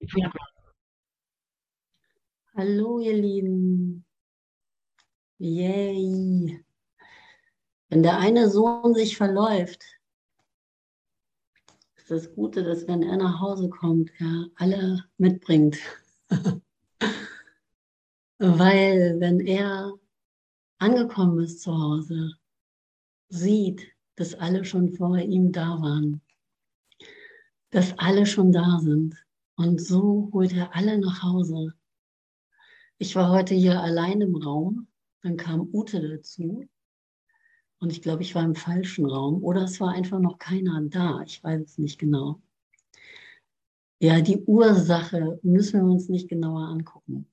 Ja. Hallo, ihr Lieben. Yay. Wenn der eine Sohn sich verläuft, ist das Gute, dass wenn er nach Hause kommt, er alle mitbringt. Weil wenn er angekommen ist zu Hause, sieht, dass alle schon vor ihm da waren, dass alle schon da sind. Und so holt er alle nach Hause. Ich war heute hier allein im Raum, dann kam Ute dazu. Und ich glaube, ich war im falschen Raum oder es war einfach noch keiner da. Ich weiß es nicht genau. Ja, die Ursache müssen wir uns nicht genauer angucken.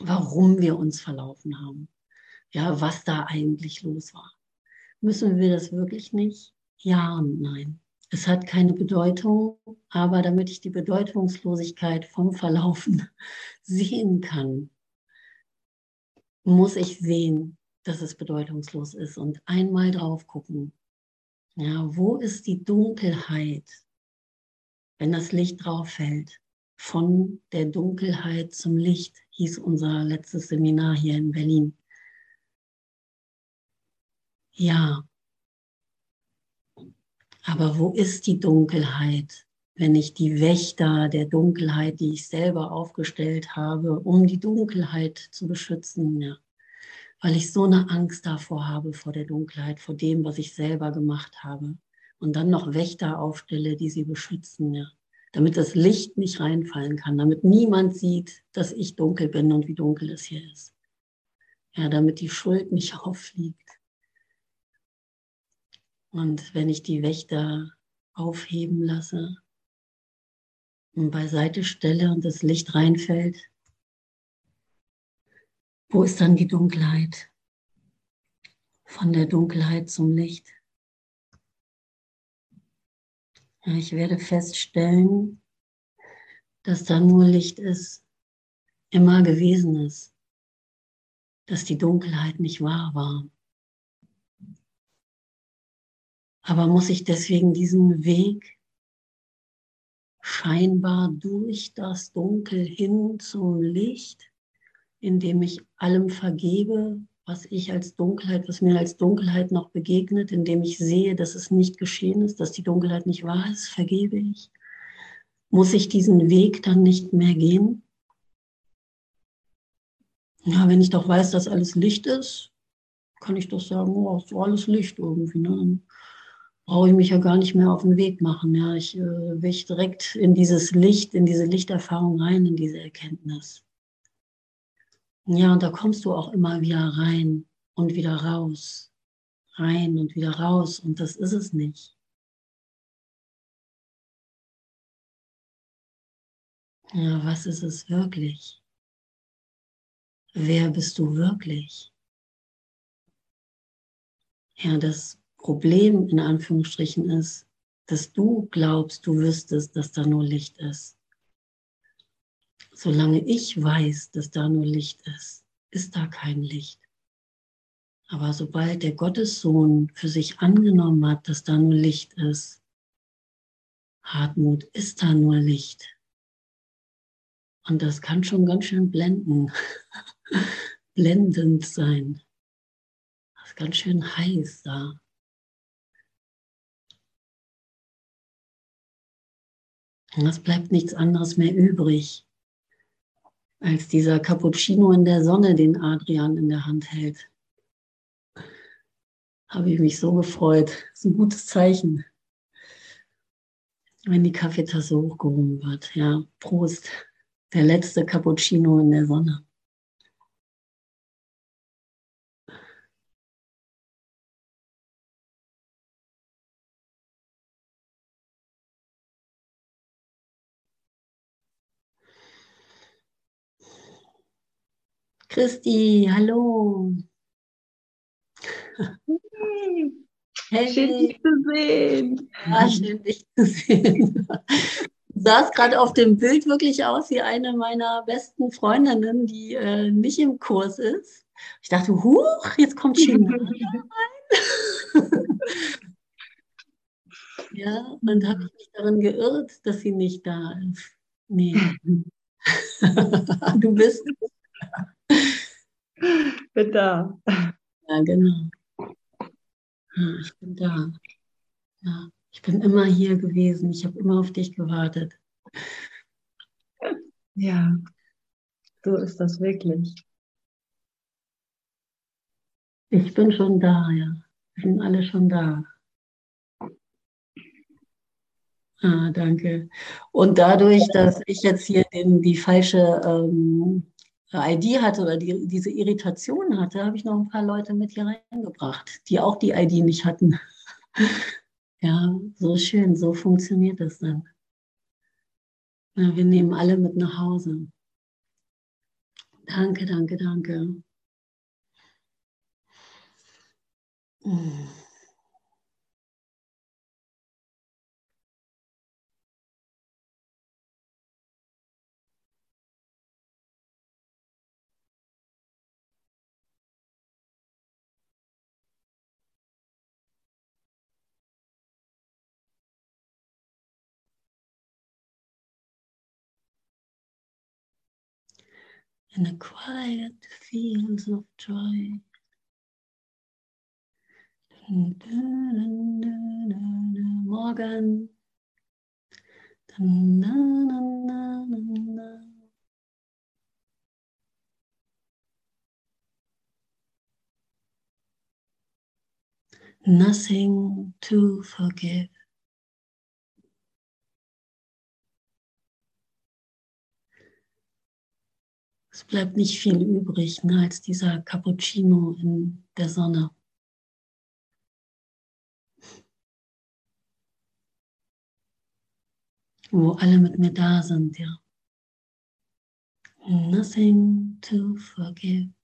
Warum wir uns verlaufen haben. Ja, was da eigentlich los war. Müssen wir das wirklich nicht? Ja und nein. Es hat keine Bedeutung, aber damit ich die Bedeutungslosigkeit vom Verlaufen sehen kann, muss ich sehen, dass es bedeutungslos ist und einmal drauf gucken. Ja, wo ist die Dunkelheit, wenn das Licht drauf fällt? Von der Dunkelheit zum Licht hieß unser letztes Seminar hier in Berlin. Ja, aber wo ist die Dunkelheit, wenn ich die Wächter der Dunkelheit, die ich selber aufgestellt habe, um die Dunkelheit zu beschützen, ja. Weil ich so eine Angst davor habe, vor der Dunkelheit, vor dem, was ich selber gemacht habe. Und dann noch Wächter aufstelle, die sie beschützen, ja. Damit das Licht nicht reinfallen kann, damit niemand sieht, dass ich dunkel bin und wie dunkel es hier ist. Ja, damit die Schuld nicht auffliegt. Und wenn ich die Wächter aufheben lasse und beiseite stelle und das Licht reinfällt, wo ist dann die Dunkelheit? Von der Dunkelheit zum Licht. Ich werde feststellen, dass da nur Licht ist, immer gewesen ist, dass die Dunkelheit nicht wahr war. Aber muss ich deswegen diesen Weg scheinbar durch das Dunkel hin zum Licht, indem ich allem vergebe, was ich als Dunkelheit, was mir als Dunkelheit noch begegnet, indem ich sehe, dass es nicht geschehen ist, dass die Dunkelheit nicht wahr ist, vergebe ich. Muss ich diesen Weg dann nicht mehr gehen? Ja, wenn ich doch weiß, dass alles Licht ist, kann ich doch sagen, oh, ist alles Licht irgendwie. Ne? Brauche ich mich ja gar nicht mehr auf den Weg machen. Ja, ich äh, will direkt in dieses Licht, in diese Lichterfahrung rein, in diese Erkenntnis. Ja, und da kommst du auch immer wieder rein und wieder raus, rein und wieder raus. Und das ist es nicht. Ja, was ist es wirklich? Wer bist du wirklich? Ja, das Problem in Anführungsstrichen ist, dass du glaubst, du wüsstest, dass da nur Licht ist. Solange ich weiß, dass da nur Licht ist, ist da kein Licht. Aber sobald der Gottessohn für sich angenommen hat, dass da nur Licht ist, Hartmut, ist da nur Licht. Und das kann schon ganz schön blenden, blendend sein. Das ist ganz schön heiß da. Es bleibt nichts anderes mehr übrig, als dieser Cappuccino in der Sonne, den Adrian in der Hand hält. Habe ich mich so gefreut. Das ist ein gutes Zeichen. Wenn die Kaffeetasse hochgehoben wird. Ja, Prost. Der letzte Cappuccino in der Sonne. Christi, hallo. Hey. Schön, dich zu sehen. Ja, schön, dich zu sehen. Du sahst gerade auf dem Bild wirklich aus wie eine meiner besten Freundinnen, die äh, nicht im Kurs ist. Ich dachte, huch, jetzt kommt China rein. ja, und habe ich mich darin geirrt, dass sie nicht da ist. Nee. du bist. Bin da. Ja, genau. Ja, ich bin da. Ja, ich bin immer hier gewesen. Ich habe immer auf dich gewartet. Ja, so ist das wirklich. Ich bin schon da, ja. Wir sind alle schon da. Ah, danke. Und dadurch, dass ich jetzt hier den, die falsche ähm, ID hatte oder die, diese Irritation hatte, habe ich noch ein paar Leute mit hier reingebracht, die auch die ID nicht hatten. ja, so schön, so funktioniert das dann. Ja, wir nehmen alle mit nach Hause. Danke, danke, danke. Mm. In the quiet fields of joy. Morgen. Nothing to forgive. Es bleibt nicht viel übrig ne, als dieser Cappuccino in der Sonne. Wo alle mit mir da sind, ja. Nothing to forgive.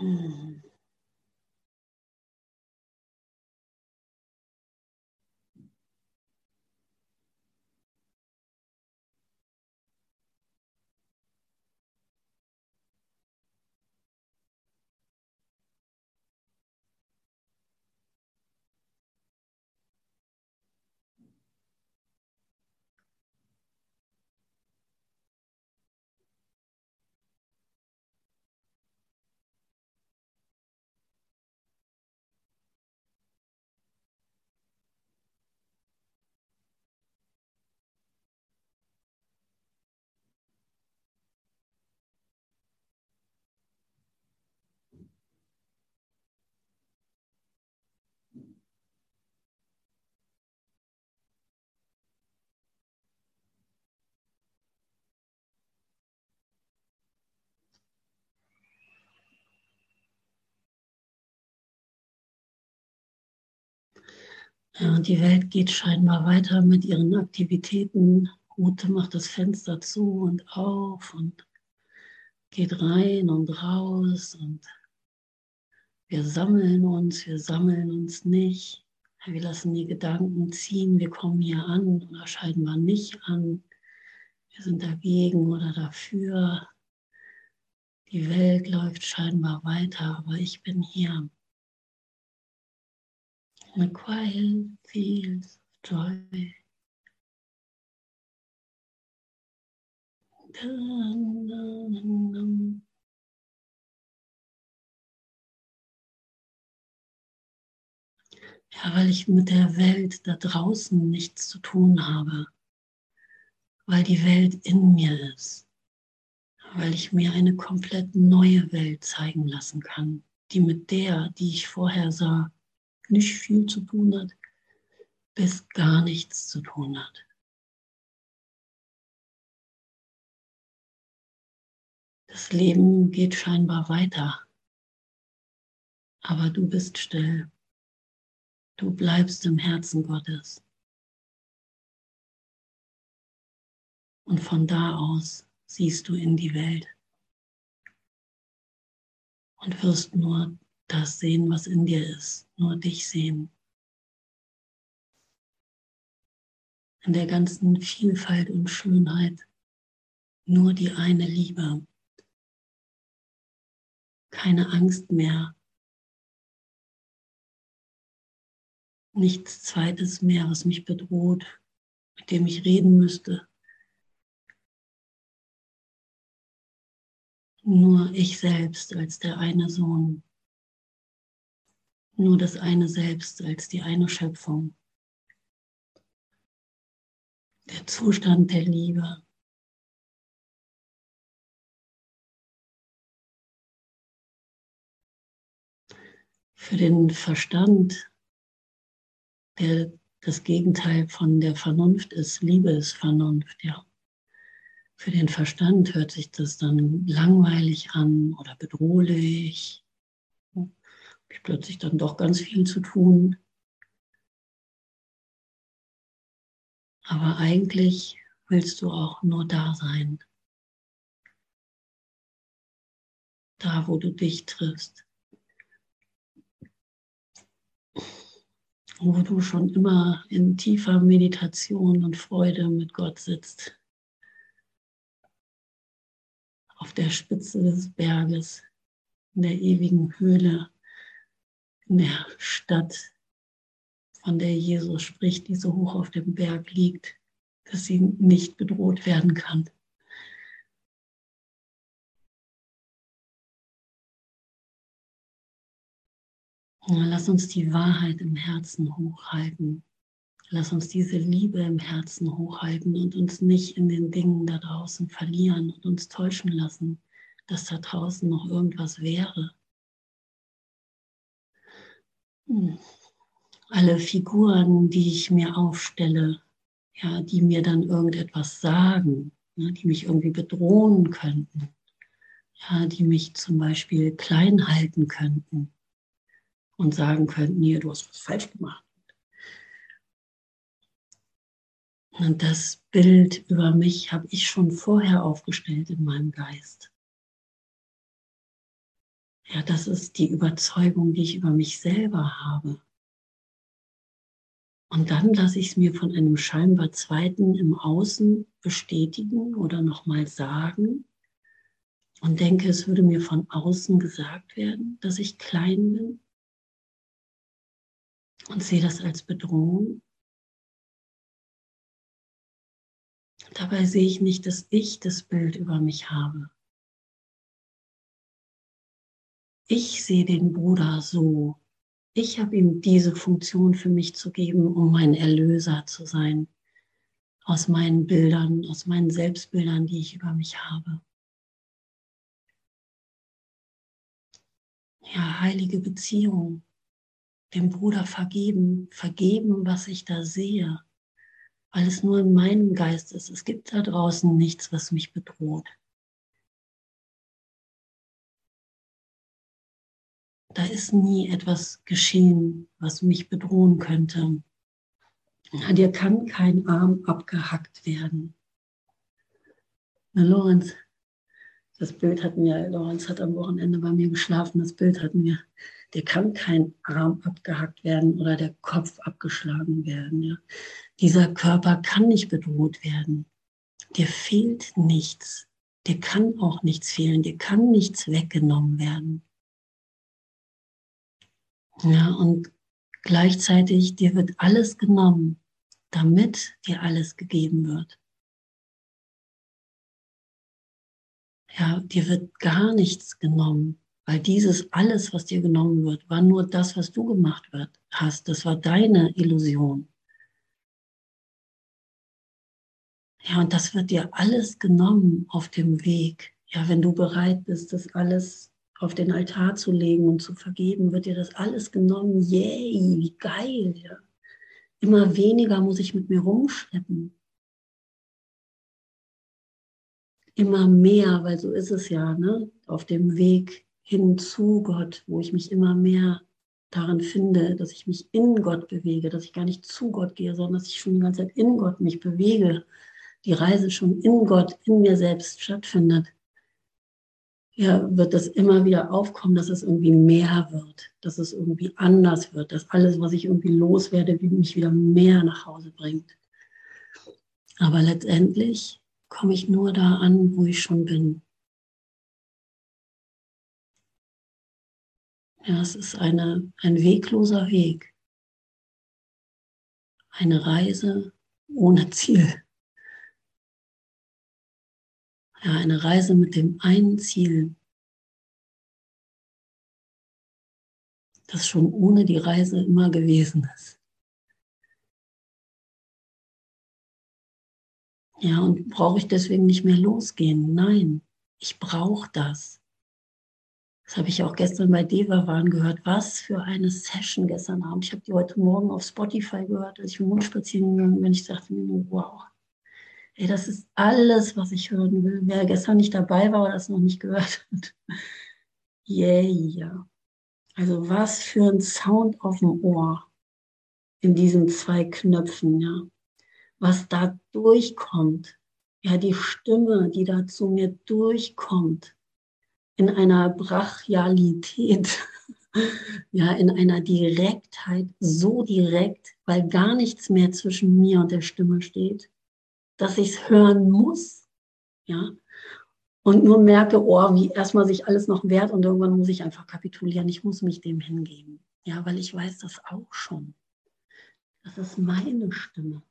嗯。Ja, und die Welt geht scheinbar weiter mit ihren Aktivitäten. Ute macht das Fenster zu und auf und geht rein und raus und wir sammeln uns, wir sammeln uns nicht. Wir lassen die Gedanken ziehen, wir kommen hier an oder scheinbar nicht an. Wir sind dagegen oder dafür. Die Welt läuft scheinbar weiter, aber ich bin hier in a quiet fields of joy. Ja, weil ich mit der Welt da draußen nichts zu tun habe, weil die Welt in mir ist, weil ich mir eine komplett neue Welt zeigen lassen kann, die mit der, die ich vorher sah, nicht viel zu tun hat, bis gar nichts zu tun hat. Das Leben geht scheinbar weiter, aber du bist still. Du bleibst im Herzen Gottes. Und von da aus siehst du in die Welt. und wirst nur das sehen, was in dir ist, nur dich sehen. In der ganzen Vielfalt und Schönheit nur die eine Liebe. Keine Angst mehr. Nichts Zweites mehr, was mich bedroht, mit dem ich reden müsste. Nur ich selbst als der eine Sohn. Nur das eine Selbst als die eine Schöpfung. Der Zustand der Liebe. Für den Verstand, der das Gegenteil von der Vernunft ist, Liebe ist Vernunft, ja. Für den Verstand hört sich das dann langweilig an oder bedrohlich. Ich plötzlich dann doch ganz viel zu tun. Aber eigentlich willst du auch nur da sein. Da, wo du dich triffst. Wo du schon immer in tiefer Meditation und Freude mit Gott sitzt auf der Spitze des Berges, in der ewigen Höhle, in der Stadt, von der Jesus spricht, die so hoch auf dem Berg liegt, dass sie nicht bedroht werden kann. Lass uns die Wahrheit im Herzen hochhalten. Lass uns diese Liebe im Herzen hochhalten und uns nicht in den Dingen da draußen verlieren und uns täuschen lassen, dass da draußen noch irgendwas wäre. Hm. Alle Figuren, die ich mir aufstelle, ja, die mir dann irgendetwas sagen, ja, die mich irgendwie bedrohen könnten, ja, die mich zum Beispiel klein halten könnten und sagen könnten, hier, du hast was falsch gemacht Und das Bild über mich habe ich schon vorher aufgestellt in meinem Geist. Ja, das ist die Überzeugung, die ich über mich selber habe. Und dann lasse ich es mir von einem scheinbar Zweiten im Außen bestätigen oder nochmal sagen und denke, es würde mir von außen gesagt werden, dass ich klein bin und sehe das als Bedrohung Dabei sehe ich nicht, dass ich das Bild über mich habe. Ich sehe den Bruder so. Ich habe ihm diese Funktion für mich zu geben, um mein Erlöser zu sein. Aus meinen Bildern, aus meinen Selbstbildern, die ich über mich habe. Ja, heilige Beziehung. Dem Bruder vergeben, vergeben, was ich da sehe weil es nur in meinem Geist ist. Es gibt da draußen nichts, was mich bedroht. Da ist nie etwas geschehen, was mich bedrohen könnte. Dir kann kein Arm abgehackt werden. Na, Lorenz, das Bild hatten wir, Lorenz hat am Wochenende bei mir geschlafen, das Bild hatten wir dir kann kein Arm abgehackt werden oder der Kopf abgeschlagen werden. Ja. Dieser Körper kann nicht bedroht werden. Dir fehlt nichts. Dir kann auch nichts fehlen. Dir kann nichts weggenommen werden. Ja, und gleichzeitig dir wird alles genommen, damit dir alles gegeben wird. Ja, dir wird gar nichts genommen, weil dieses alles, was dir genommen wird, war nur das, was du gemacht hast. Das war deine Illusion. Ja, und das wird dir alles genommen auf dem Weg. Ja, wenn du bereit bist, das alles auf den Altar zu legen und zu vergeben, wird dir das alles genommen. Yay, wie geil. Ja. Immer weniger muss ich mit mir rumschleppen. Immer mehr, weil so ist es ja, ne? auf dem Weg hin zu Gott, wo ich mich immer mehr darin finde, dass ich mich in Gott bewege, dass ich gar nicht zu Gott gehe, sondern dass ich schon die ganze Zeit in Gott mich bewege, die Reise schon in Gott, in mir selbst stattfindet. Ja, wird das immer wieder aufkommen, dass es irgendwie mehr wird, dass es irgendwie anders wird, dass alles, was ich irgendwie loswerde, mich wieder mehr nach Hause bringt. Aber letztendlich komme ich nur da an, wo ich schon bin. Ja, es ist eine, ein wegloser Weg. Eine Reise ohne Ziel. Ja, eine Reise mit dem einen Ziel, das schon ohne die Reise immer gewesen ist. Ja, und brauche ich deswegen nicht mehr losgehen? Nein, ich brauche das. Das habe ich auch gestern bei Deva waren gehört. Was für eine Session gestern Abend. Ich habe die heute Morgen auf Spotify gehört, als ich im Mund spazieren gegangen bin. Ich dachte mir, wow, ey, das ist alles, was ich hören will. Wer gestern nicht dabei war oder das noch nicht gehört hat. Yeah. Also was für ein Sound auf dem Ohr in diesen zwei Knöpfen, ja. Was da durchkommt. Ja, die Stimme, die da zu mir durchkommt. In einer Brachialität. ja, in einer Direktheit, so direkt, weil gar nichts mehr zwischen mir und der Stimme steht dass ich es hören muss. Ja. Und nur merke, oh, wie erstmal sich alles noch wehrt und irgendwann muss ich einfach kapitulieren. Ich muss mich dem hingeben. Ja, weil ich weiß das auch schon. Das ist meine Stimme,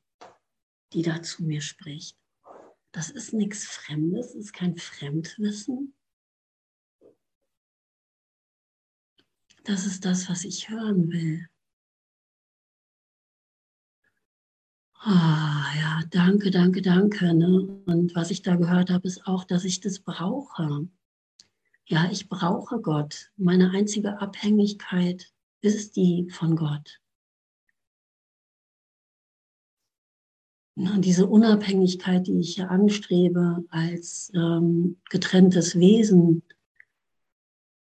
die da zu mir spricht. Das ist nichts Fremdes, ist kein Fremdwissen. Das ist das, was ich hören will. Ah, ja, danke, danke, danke. Ne? Und was ich da gehört habe, ist auch, dass ich das brauche. Ja, ich brauche Gott. Meine einzige Abhängigkeit ist die von Gott. Und diese Unabhängigkeit, die ich hier anstrebe als ähm, getrenntes Wesen,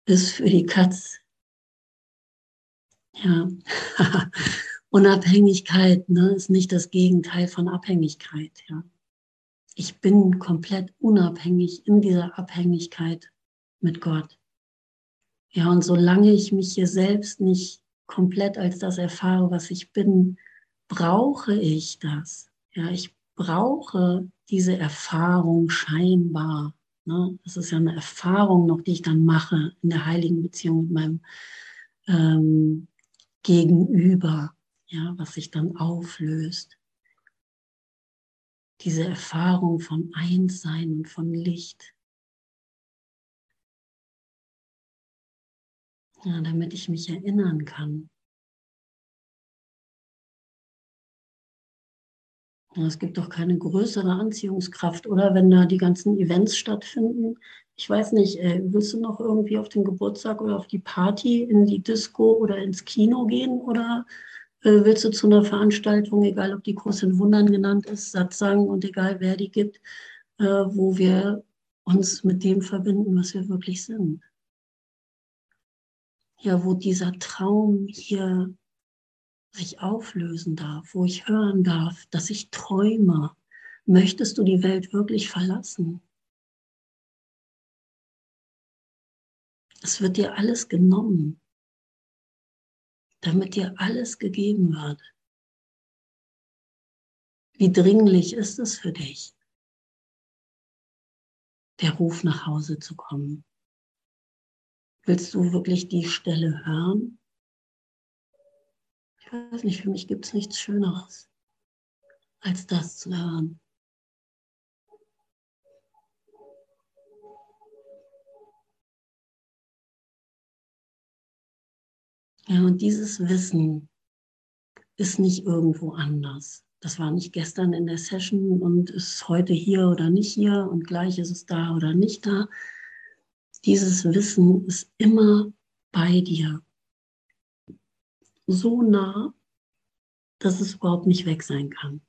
ist für die Katz. Ja. Unabhängigkeit ne, ist nicht das Gegenteil von Abhängigkeit. Ja. Ich bin komplett unabhängig in dieser Abhängigkeit mit Gott. Ja, und solange ich mich hier selbst nicht komplett als das erfahre, was ich bin, brauche ich das. Ja, ich brauche diese Erfahrung scheinbar. Ne? Das ist ja eine Erfahrung noch, die ich dann mache in der heiligen Beziehung mit meinem ähm, Gegenüber ja, was sich dann auflöst. Diese Erfahrung von Einssein und von Licht. Ja, damit ich mich erinnern kann. Es gibt doch keine größere Anziehungskraft, oder wenn da die ganzen Events stattfinden. Ich weiß nicht, äh, willst du noch irgendwie auf den Geburtstag oder auf die Party, in die Disco oder ins Kino gehen oder äh, willst du zu einer Veranstaltung, egal ob die Kurs in Wundern genannt ist, Satz sagen und egal wer die gibt, äh, wo wir uns mit dem verbinden, was wir wirklich sind. Ja, wo dieser Traum hier sich auflösen darf, wo ich hören darf, dass ich träume. Möchtest du die Welt wirklich verlassen? Es wird dir alles genommen damit dir alles gegeben wird. Wie dringlich ist es für dich, der Ruf nach Hause zu kommen? Willst du wirklich die Stelle hören? Ich weiß nicht, für mich gibt es nichts Schöneres, als das zu hören. Ja, und dieses Wissen ist nicht irgendwo anders. Das war nicht gestern in der Session und ist heute hier oder nicht hier und gleich ist es da oder nicht da. Dieses Wissen ist immer bei dir. So nah, dass es überhaupt nicht weg sein kann.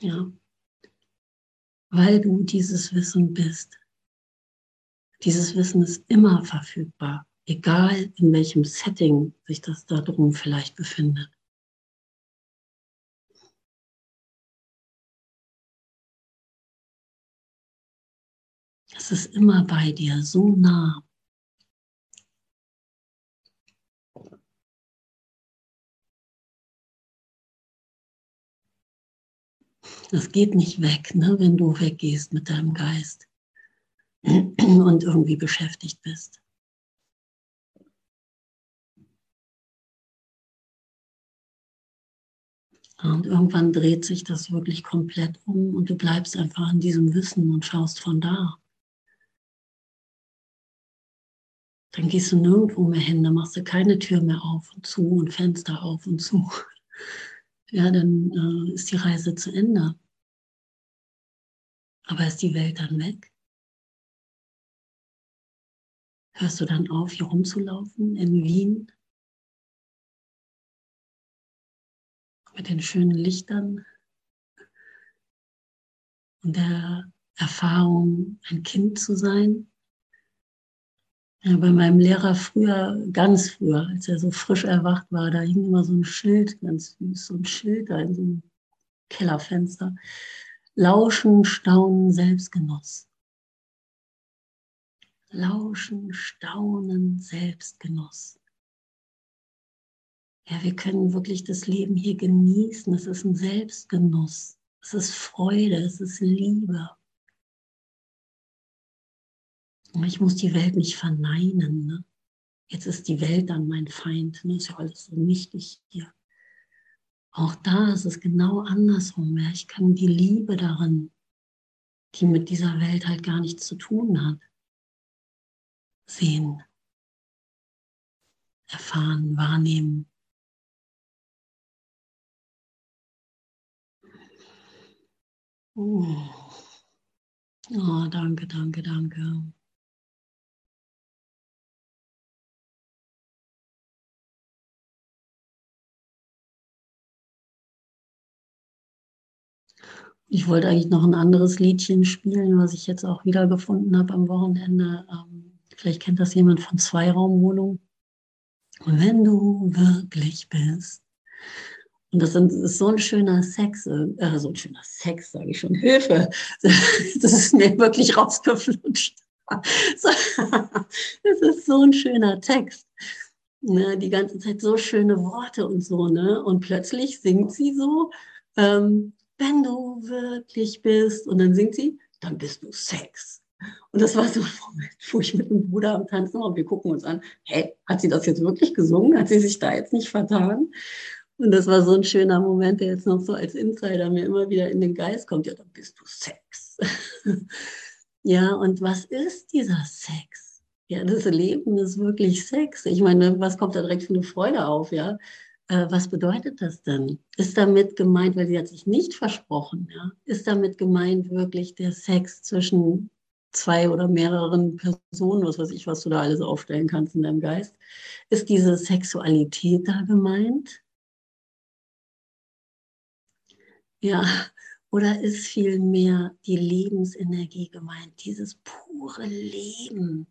Ja. Weil du dieses Wissen bist. Dieses Wissen ist immer verfügbar egal in welchem Setting sich das da drum vielleicht befindet. Es ist immer bei dir, so nah. Das geht nicht weg, ne, wenn du weggehst mit deinem Geist und irgendwie beschäftigt bist. Und irgendwann dreht sich das wirklich komplett um und du bleibst einfach an diesem Wissen und schaust von da. Dann gehst du nirgendwo mehr hin, dann machst du keine Tür mehr auf und zu und Fenster auf und zu. Ja, dann äh, ist die Reise zu Ende. Aber ist die Welt dann weg? Hörst du dann auf, hier rumzulaufen in Wien? Mit den schönen Lichtern und der Erfahrung, ein Kind zu sein? Ja, bei meinem Lehrer früher, ganz früher, als er so frisch erwacht war, da hing immer so ein Schild, ganz süß, so ein Schild da in so einem Kellerfenster. Lauschen, Staunen, Selbstgenuss. Lauschen, Staunen, Selbstgenuss. Ja, wir können wirklich das Leben hier genießen. Es ist ein Selbstgenuss. Es ist Freude, es ist Liebe. Ich muss die Welt nicht verneinen. Ne? Jetzt ist die Welt dann mein Feind. Ne? Ist ja alles so nichtig hier. Auch da ist es genau andersrum. Ja? Ich kann die Liebe darin, die mit dieser Welt halt gar nichts zu tun hat, sehen, erfahren, wahrnehmen. Oh, oh danke, danke, danke. Ich wollte eigentlich noch ein anderes Liedchen spielen, was ich jetzt auch wiedergefunden habe am Wochenende. Ähm, vielleicht kennt das jemand von Zweiraumwohnung. Wenn du wirklich bist. Und das ist so ein schöner Sex, äh, so ein schöner Sex, sage ich schon, Hilfe. Das ist mir wirklich rausgeflutscht. Das ist so ein schöner Text. Ne, die ganze Zeit so schöne Worte und so, ne? Und plötzlich singt sie so, ähm, wenn du wirklich bist. Und dann singt sie, dann bist du Sex. Und das war so, wo ich mit dem Bruder am Tanzen war und wir gucken uns an, hä, hat sie das jetzt wirklich gesungen? Hat sie sich da jetzt nicht vertan? Und das war so ein schöner Moment, der jetzt noch so als Insider mir immer wieder in den Geist kommt. Ja, dann bist du Sex. ja, und was ist dieser Sex? Ja, das Leben ist wirklich Sex. Ich meine, was kommt da direkt für eine Freude auf, ja? Äh, was bedeutet das denn? Ist damit gemeint, weil sie hat sich nicht versprochen, ja, ist damit gemeint wirklich der Sex zwischen zwei oder mehreren Personen, was weiß ich, was du da alles aufstellen kannst in deinem Geist? Ist diese Sexualität da gemeint? Ja, oder ist vielmehr die Lebensenergie gemeint, dieses pure Leben?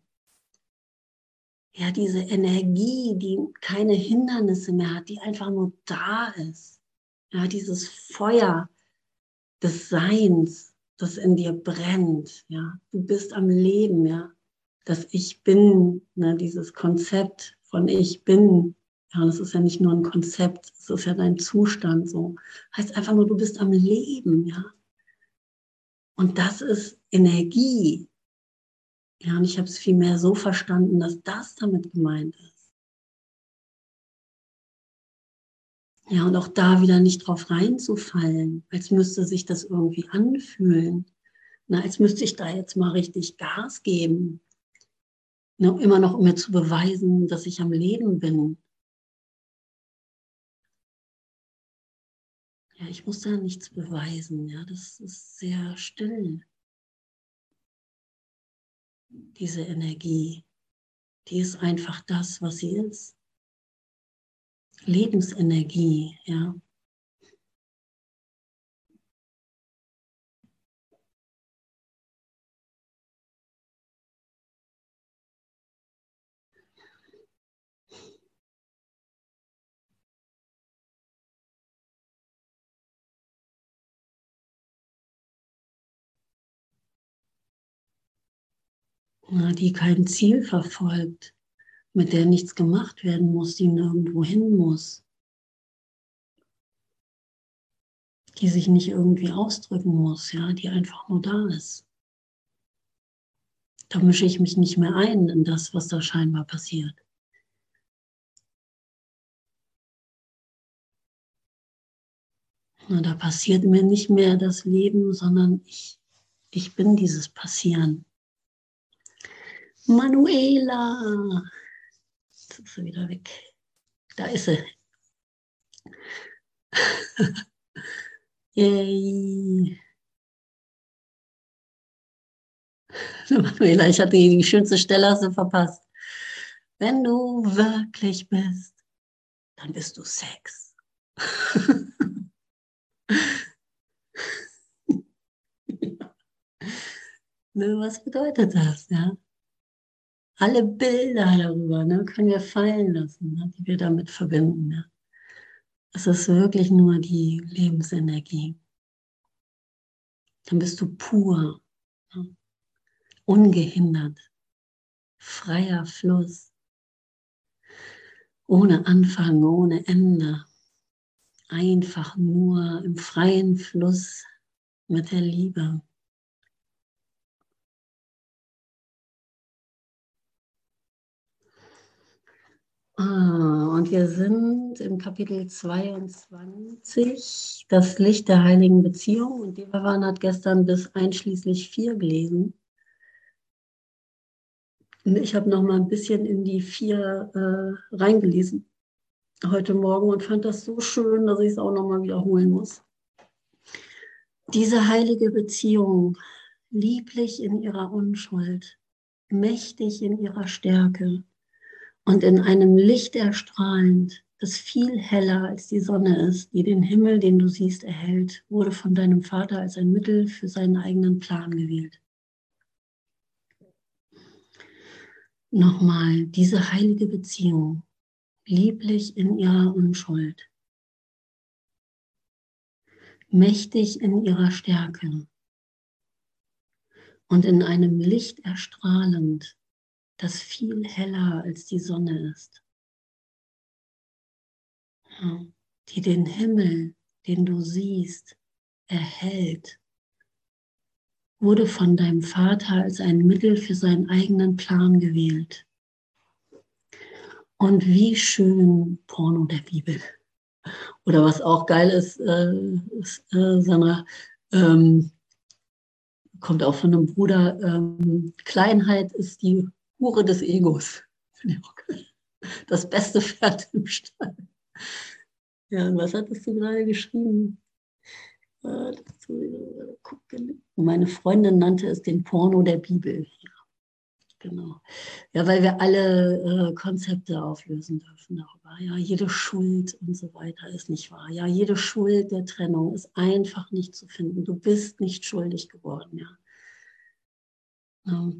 ja, diese Energie, die keine Hindernisse mehr hat, die einfach nur da ist. Ja, dieses Feuer des Seins, das in dir brennt. Ja, du bist am Leben. Ja, das Ich Bin, ne, dieses Konzept von Ich Bin. Ja, das ist ja nicht nur ein Konzept, es ist ja dein Zustand so. Heißt einfach nur, du bist am Leben. Ja, und das ist Energie. Ja, und ich habe es vielmehr so verstanden, dass das damit gemeint ist. Ja, und auch da wieder nicht drauf reinzufallen, als müsste sich das irgendwie anfühlen. Na, als müsste ich da jetzt mal richtig Gas geben. Na, immer noch, um mir zu beweisen, dass ich am Leben bin. Ich muss da nichts beweisen. Ja, das ist sehr still diese Energie, die ist einfach das, was sie ist. Lebensenergie, ja. Die kein Ziel verfolgt, mit der nichts gemacht werden muss, die nirgendwo hin muss, die sich nicht irgendwie ausdrücken muss, ja, die einfach nur da ist. Da mische ich mich nicht mehr ein in das, was da scheinbar passiert. Und da passiert mir nicht mehr das Leben, sondern ich, ich bin dieses Passieren. Manuela, jetzt ist sie wieder weg. Da ist sie. Yay. Manuela, ich hatte die schönste Stelle hast du verpasst. Wenn du wirklich bist, dann bist du Sex. ne, was bedeutet das, ja? Alle Bilder darüber ne, können wir fallen lassen, ne, die wir damit verbinden. Ja? Es ist wirklich nur die Lebensenergie. Dann bist du pur, ne? ungehindert, freier Fluss, ohne Anfang, ohne Ende einfach nur im freien Fluss mit der Liebe. Und wir sind im Kapitel 22, das Licht der heiligen Beziehung. Und Devavan hat gestern bis einschließlich vier gelesen. Und ich habe noch mal ein bisschen in die vier äh, reingelesen heute Morgen und fand das so schön, dass ich es auch nochmal wiederholen muss. Diese heilige Beziehung, lieblich in ihrer Unschuld, mächtig in ihrer Stärke und in einem Licht erstrahlend, das viel heller als die Sonne ist, die den Himmel, den du siehst, erhält, wurde von deinem Vater als ein Mittel für seinen eigenen Plan gewählt. Nochmal, diese heilige Beziehung, lieblich in ihrer Unschuld, mächtig in ihrer Stärke und in einem Licht erstrahlend, das viel heller als die Sonne ist, die den Himmel, den du siehst, erhält, wurde von deinem Vater als ein Mittel für seinen eigenen Plan gewählt. Und wie schön Porno der Bibel. Oder was auch geil ist, äh, ist äh, Sandra, ähm, kommt auch von einem Bruder, ähm, Kleinheit ist die Hure des Egos. Das beste Pferd im Stall. Ja, und was hattest du gerade geschrieben? Äh, Meine Freundin nannte es den Porno der Bibel. Genau. Ja, weil wir alle äh, Konzepte auflösen dürfen darüber. Ja, jede Schuld und so weiter ist nicht wahr. Ja, jede Schuld der Trennung ist einfach nicht zu finden. Du bist nicht schuldig geworden. Ja.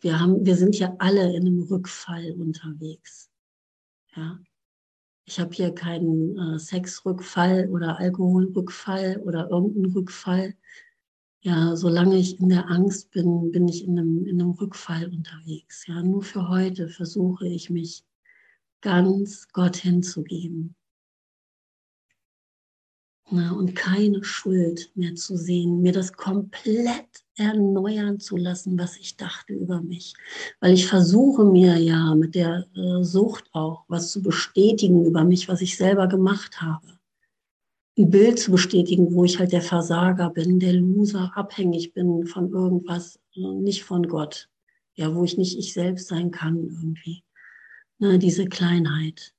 Wir, haben, wir sind ja alle in einem Rückfall unterwegs. Ja. Ich habe hier keinen äh, Sexrückfall oder Alkoholrückfall oder irgendeinen Rückfall ja, solange ich in der Angst bin, bin ich in einem, in einem Rückfall unterwegs. Ja, nur für heute versuche ich mich ganz Gott hinzugeben. Ja, und keine Schuld mehr zu sehen, mir das komplett erneuern zu lassen, was ich dachte über mich. Weil ich versuche mir ja mit der äh, Sucht auch was zu bestätigen über mich, was ich selber gemacht habe ein Bild zu bestätigen, wo ich halt der Versager bin, der Loser, abhängig bin von irgendwas, nicht von Gott. Ja, wo ich nicht ich selbst sein kann irgendwie. Na, diese Kleinheit.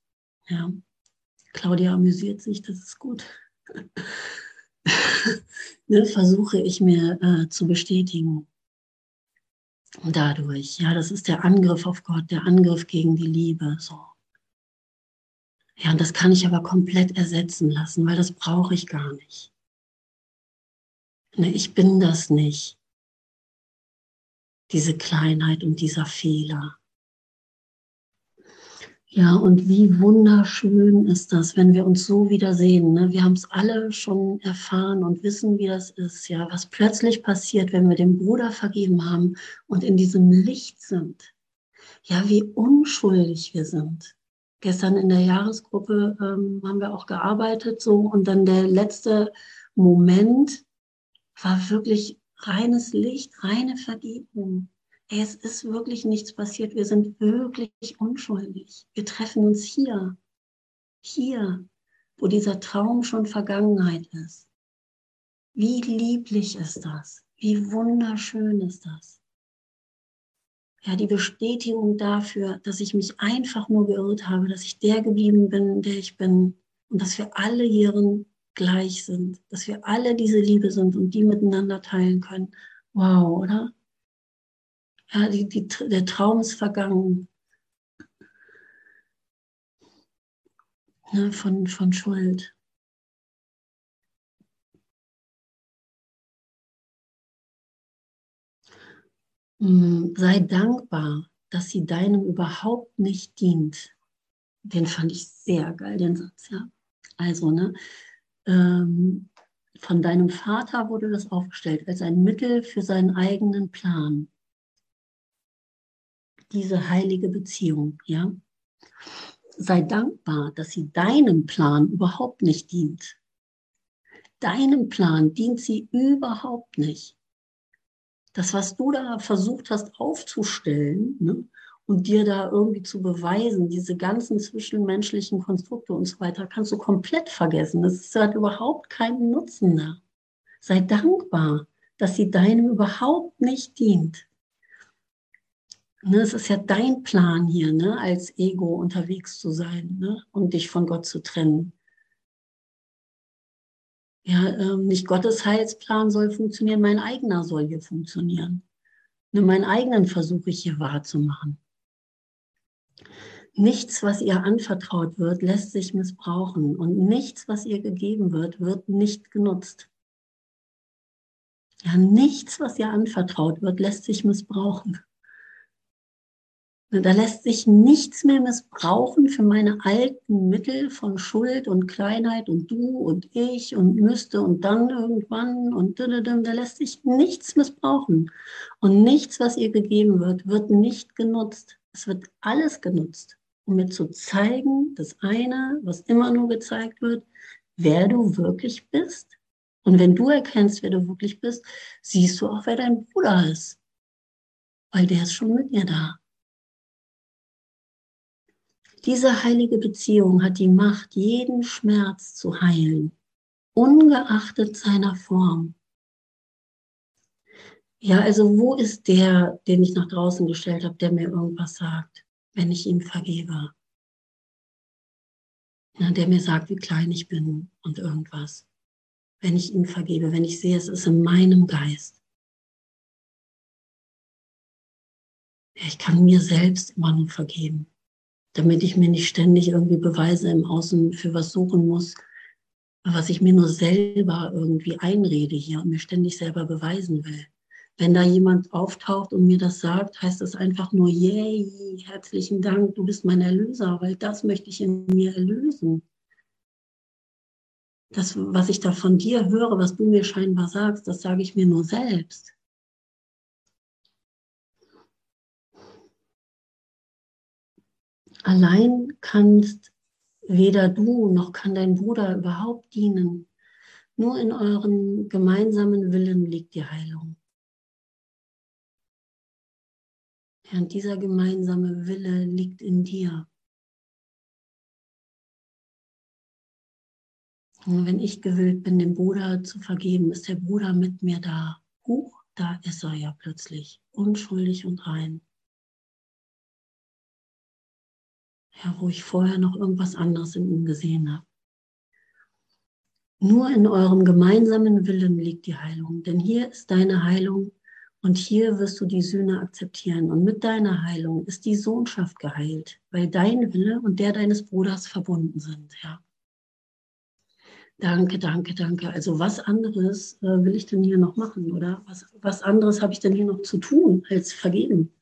Ja. Claudia amüsiert sich, das ist gut. ne, versuche ich mir äh, zu bestätigen. Dadurch, ja, das ist der Angriff auf Gott, der Angriff gegen die Liebe. So. Ja, und das kann ich aber komplett ersetzen lassen, weil das brauche ich gar nicht. Ne, ich bin das nicht. Diese Kleinheit und dieser Fehler. Ja, und wie wunderschön ist das, wenn wir uns so wiedersehen. Ne? Wir haben es alle schon erfahren und wissen, wie das ist, ja, was plötzlich passiert, wenn wir dem Bruder vergeben haben und in diesem Licht sind. Ja, wie unschuldig wir sind. Gestern in der Jahresgruppe ähm, haben wir auch gearbeitet so und dann der letzte Moment war wirklich reines Licht, reine Vergebung es ist wirklich nichts passiert, wir sind wirklich unschuldig. Wir treffen uns hier, hier, wo dieser Traum schon Vergangenheit ist. Wie lieblich ist das? Wie wunderschön ist das? Ja, die Bestätigung dafür, dass ich mich einfach nur geirrt habe, dass ich der geblieben bin, der ich bin und dass wir alle hierin gleich sind, dass wir alle diese Liebe sind und die miteinander teilen können. Wow, oder? Ja, die, die, der Traum ist vergangen. Ne, von, von Schuld. Hm, sei dankbar, dass sie deinem überhaupt nicht dient. Den fand ich sehr geil, den Satz, ja. Also, ne, ähm, von deinem Vater wurde das aufgestellt als ein Mittel für seinen eigenen Plan diese heilige Beziehung, ja. Sei dankbar, dass sie deinem Plan überhaupt nicht dient. Deinem Plan dient sie überhaupt nicht. Das, was du da versucht hast aufzustellen ne, und dir da irgendwie zu beweisen, diese ganzen zwischenmenschlichen Konstrukte und so weiter, kannst du komplett vergessen. Das hat überhaupt keinen Nutzen da. Sei dankbar, dass sie deinem überhaupt nicht dient. Ne, es ist ja dein Plan hier, ne, als Ego unterwegs zu sein ne, und dich von Gott zu trennen. Ja, ähm, nicht Gottes Heilsplan soll funktionieren, mein eigener soll hier funktionieren. Ne, meinen eigenen versuche ich hier wahrzumachen. Nichts, was ihr anvertraut wird, lässt sich missbrauchen und nichts, was ihr gegeben wird, wird nicht genutzt. Ja, nichts, was ihr anvertraut wird, lässt sich missbrauchen. Da lässt sich nichts mehr missbrauchen für meine alten Mittel von Schuld und Kleinheit und du und ich und müsste und dann irgendwann und da lässt sich nichts missbrauchen. Und nichts, was ihr gegeben wird, wird nicht genutzt. Es wird alles genutzt, um mir zu zeigen, das eine, was immer nur gezeigt wird, wer du wirklich bist. Und wenn du erkennst, wer du wirklich bist, siehst du auch, wer dein Bruder ist. Weil der ist schon mit dir da. Diese heilige Beziehung hat die Macht, jeden Schmerz zu heilen, ungeachtet seiner Form. Ja, also wo ist der, den ich nach draußen gestellt habe, der mir irgendwas sagt, wenn ich ihm vergebe? Ja, der mir sagt, wie klein ich bin und irgendwas. Wenn ich ihm vergebe, wenn ich sehe, es ist in meinem Geist. Ja, ich kann mir selbst immer nur vergeben damit ich mir nicht ständig irgendwie Beweise im Außen für was suchen muss, was ich mir nur selber irgendwie einrede hier und mir ständig selber beweisen will. Wenn da jemand auftaucht und mir das sagt, heißt das einfach nur, yay, herzlichen Dank, du bist mein Erlöser, weil das möchte ich in mir erlösen. Das, was ich da von dir höre, was du mir scheinbar sagst, das sage ich mir nur selbst. Allein kannst weder du noch kann dein Bruder überhaupt dienen. Nur in euren gemeinsamen Willen liegt die Heilung. Und dieser gemeinsame Wille liegt in dir. Und wenn ich gewillt bin, dem Bruder zu vergeben, ist der Bruder mit mir da. Huch, da ist er ja plötzlich, unschuldig und rein. Ja, wo ich vorher noch irgendwas anderes in ihm gesehen habe. Nur in eurem gemeinsamen Willen liegt die Heilung, denn hier ist deine Heilung und hier wirst du die Sühne akzeptieren. Und mit deiner Heilung ist die Sohnschaft geheilt, weil dein Wille und der deines Bruders verbunden sind. Ja. Danke, danke, danke. Also was anderes äh, will ich denn hier noch machen, oder? Was, was anderes habe ich denn hier noch zu tun als vergeben?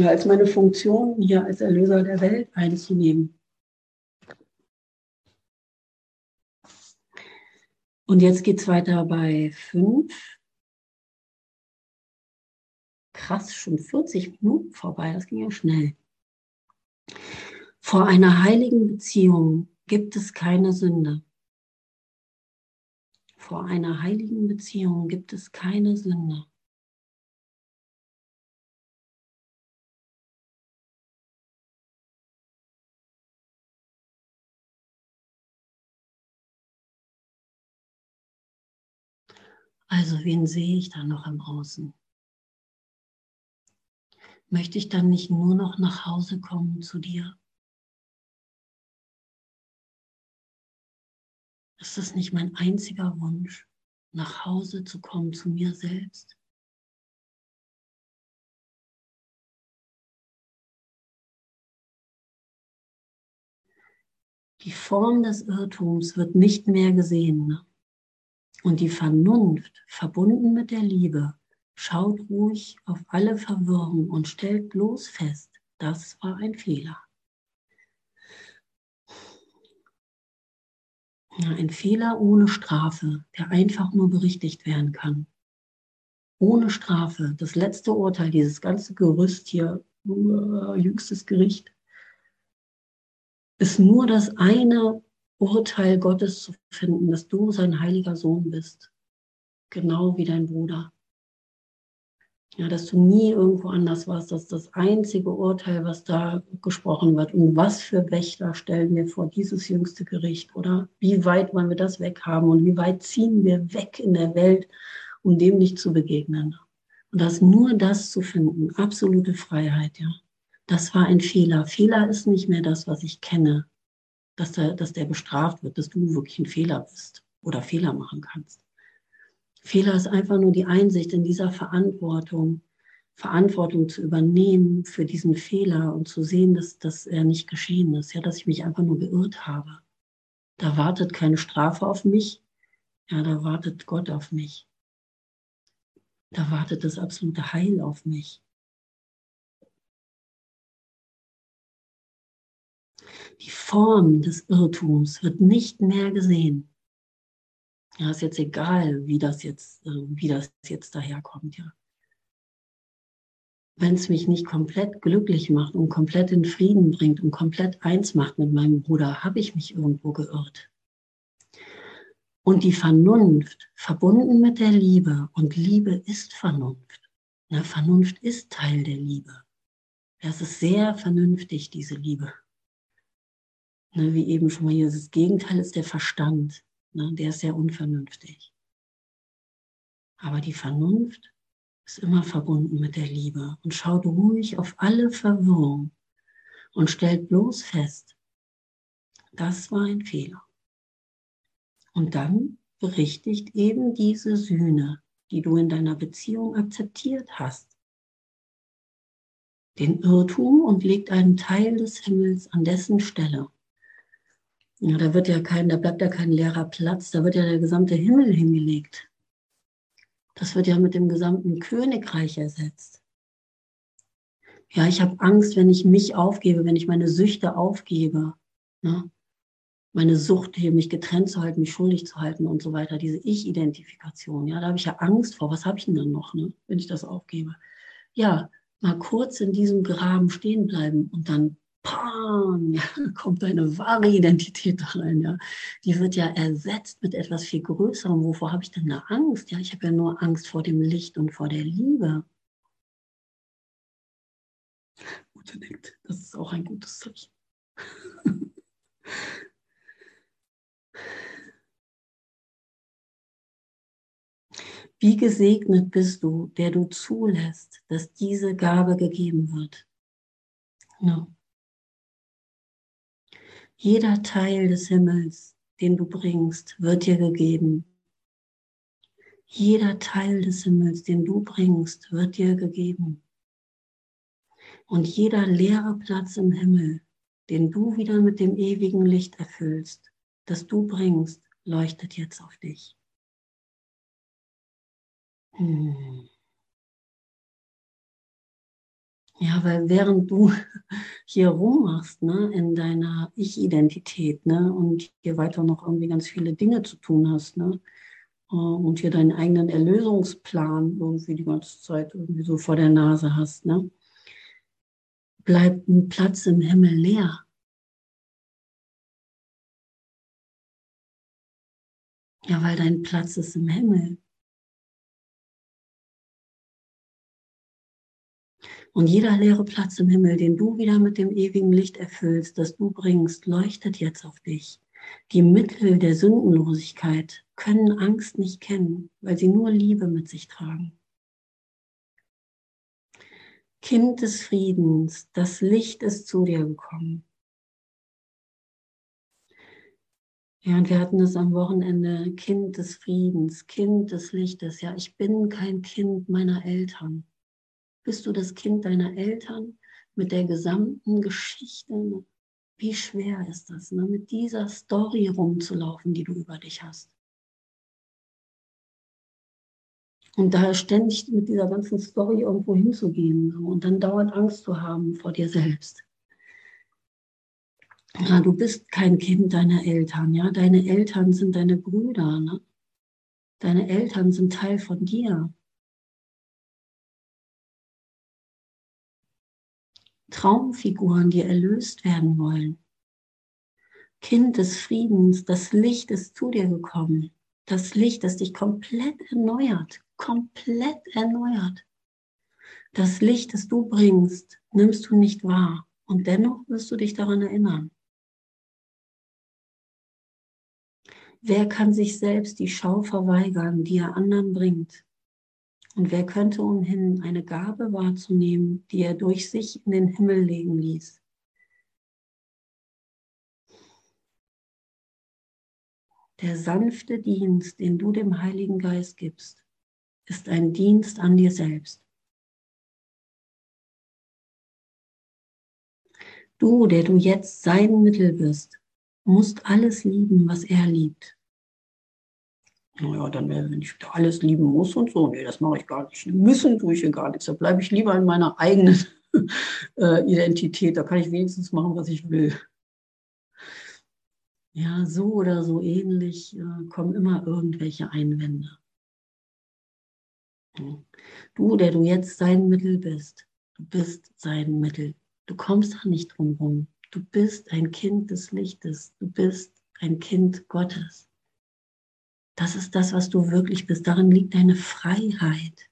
Ja, als meine Funktion hier als Erlöser der Welt einzunehmen. Und jetzt geht es weiter bei 5. Krass, schon 40 Minuten vorbei, das ging ja schnell. Vor einer heiligen Beziehung gibt es keine Sünde. Vor einer heiligen Beziehung gibt es keine Sünde. Also wen sehe ich da noch im Außen? Möchte ich dann nicht nur noch nach Hause kommen zu dir? Ist es nicht mein einziger Wunsch, nach Hause zu kommen zu mir selbst? Die Form des Irrtums wird nicht mehr gesehen. Ne? Und die Vernunft, verbunden mit der Liebe, schaut ruhig auf alle Verwirrung und stellt bloß fest, das war ein Fehler. Ja, ein Fehler ohne Strafe, der einfach nur berichtigt werden kann. Ohne Strafe, das letzte Urteil, dieses ganze Gerüst hier, uh, jüngstes Gericht, ist nur das eine Urteil Gottes zu finden, dass du sein heiliger Sohn bist, genau wie dein Bruder. Ja, dass du nie irgendwo anders warst, dass das einzige Urteil, was da gesprochen wird. Und was für Wächter stellen wir vor dieses jüngste Gericht, oder? Wie weit wollen wir das weghaben und wie weit ziehen wir weg in der Welt, um dem nicht zu begegnen? Und das nur das zu finden, absolute Freiheit, ja. Das war ein Fehler. Fehler ist nicht mehr das, was ich kenne dass der, dass der bestraft wird, dass du wirklich ein Fehler bist oder Fehler machen kannst. Fehler ist einfach nur die Einsicht in dieser Verantwortung, Verantwortung zu übernehmen für diesen Fehler und zu sehen, dass, dass er nicht geschehen ist, ja, dass ich mich einfach nur geirrt habe. Da wartet keine Strafe auf mich, ja, da wartet Gott auf mich. Da wartet das absolute Heil auf mich. Die Form des Irrtums wird nicht mehr gesehen. Ja, ist jetzt egal, wie das jetzt, äh, wie das jetzt daherkommt, ja. Wenn es mich nicht komplett glücklich macht und komplett in Frieden bringt und komplett eins macht mit meinem Bruder, habe ich mich irgendwo geirrt. Und die Vernunft verbunden mit der Liebe und Liebe ist Vernunft. Na, Vernunft ist Teil der Liebe. Das ist sehr vernünftig, diese Liebe. Ne, wie eben schon mal hier, das Gegenteil ist der Verstand. Ne, der ist sehr unvernünftig. Aber die Vernunft ist immer verbunden mit der Liebe und schaut ruhig auf alle Verwirrung und stellt bloß fest, das war ein Fehler. Und dann berichtigt eben diese Sühne, die du in deiner Beziehung akzeptiert hast, den Irrtum und legt einen Teil des Himmels an dessen Stelle. Ja, da wird ja kein, da bleibt ja kein leerer Platz, da wird ja der gesamte Himmel hingelegt. Das wird ja mit dem gesamten Königreich ersetzt. Ja, ich habe Angst, wenn ich mich aufgebe, wenn ich meine Süchte aufgebe. Ne? Meine Sucht, hier mich getrennt zu halten, mich schuldig zu halten und so weiter, diese Ich-Identifikation. Ja, da habe ich ja Angst vor. Was habe ich denn dann noch, ne, wenn ich das aufgebe? Ja, mal kurz in diesem Graben stehen bleiben und dann ja, kommt deine wahre Identität da rein, ja. Die wird ja ersetzt mit etwas viel Größerem. Wovor habe ich denn eine Angst? Ja, ich habe ja nur Angst vor dem Licht und vor der Liebe. Gute nickt. Das ist auch ein gutes Zeichen. Wie gesegnet bist du, der du zulässt, dass diese Gabe gegeben wird. No. Jeder Teil des Himmels, den du bringst, wird dir gegeben. Jeder Teil des Himmels, den du bringst, wird dir gegeben. Und jeder leere Platz im Himmel, den du wieder mit dem ewigen Licht erfüllst, das du bringst, leuchtet jetzt auf dich. Hm. Ja, weil während du hier rummachst, ne, in deiner Ich-Identität, ne, und hier weiter noch irgendwie ganz viele Dinge zu tun hast, ne, äh, und hier deinen eigenen Erlösungsplan irgendwie die ganze Zeit irgendwie so vor der Nase hast, ne, bleibt ein Platz im Himmel leer. Ja, weil dein Platz ist im Himmel. Und jeder leere Platz im Himmel, den du wieder mit dem ewigen Licht erfüllst, das du bringst, leuchtet jetzt auf dich. Die Mittel der Sündenlosigkeit können Angst nicht kennen, weil sie nur Liebe mit sich tragen. Kind des Friedens, das Licht ist zu dir gekommen. Ja, und wir hatten es am Wochenende, Kind des Friedens, Kind des Lichtes. Ja, ich bin kein Kind meiner Eltern. Bist du das Kind deiner Eltern mit der gesamten Geschichte? Wie schwer ist das, ne? mit dieser Story rumzulaufen, die du über dich hast? Und da ständig mit dieser ganzen Story irgendwo hinzugehen so, und dann dauernd Angst zu haben vor dir selbst. Ja, du bist kein Kind deiner Eltern, ja. Deine Eltern sind deine Brüder, ne? Deine Eltern sind Teil von dir. Traumfiguren, die erlöst werden wollen. Kind des Friedens, das Licht ist zu dir gekommen. Das Licht, das dich komplett erneuert, komplett erneuert. Das Licht, das du bringst, nimmst du nicht wahr und dennoch wirst du dich daran erinnern. Wer kann sich selbst die Schau verweigern, die er anderen bringt? Und wer könnte umhin, eine Gabe wahrzunehmen, die er durch sich in den Himmel legen ließ? Der sanfte Dienst, den du dem Heiligen Geist gibst, ist ein Dienst an dir selbst. Du, der du jetzt sein Mittel bist, musst alles lieben, was er liebt. Naja, dann, wenn ich alles lieben muss und so, nee, das mache ich gar nicht. Müssen tue ich hier gar nichts. Da bleibe ich lieber in meiner eigenen äh, Identität. Da kann ich wenigstens machen, was ich will. Ja, so oder so ähnlich äh, kommen immer irgendwelche Einwände. Du, der du jetzt sein Mittel bist, du bist sein Mittel. Du kommst da nicht drum rum. Du bist ein Kind des Lichtes. Du bist ein Kind Gottes. Das ist das, was du wirklich bist. Darin liegt deine Freiheit.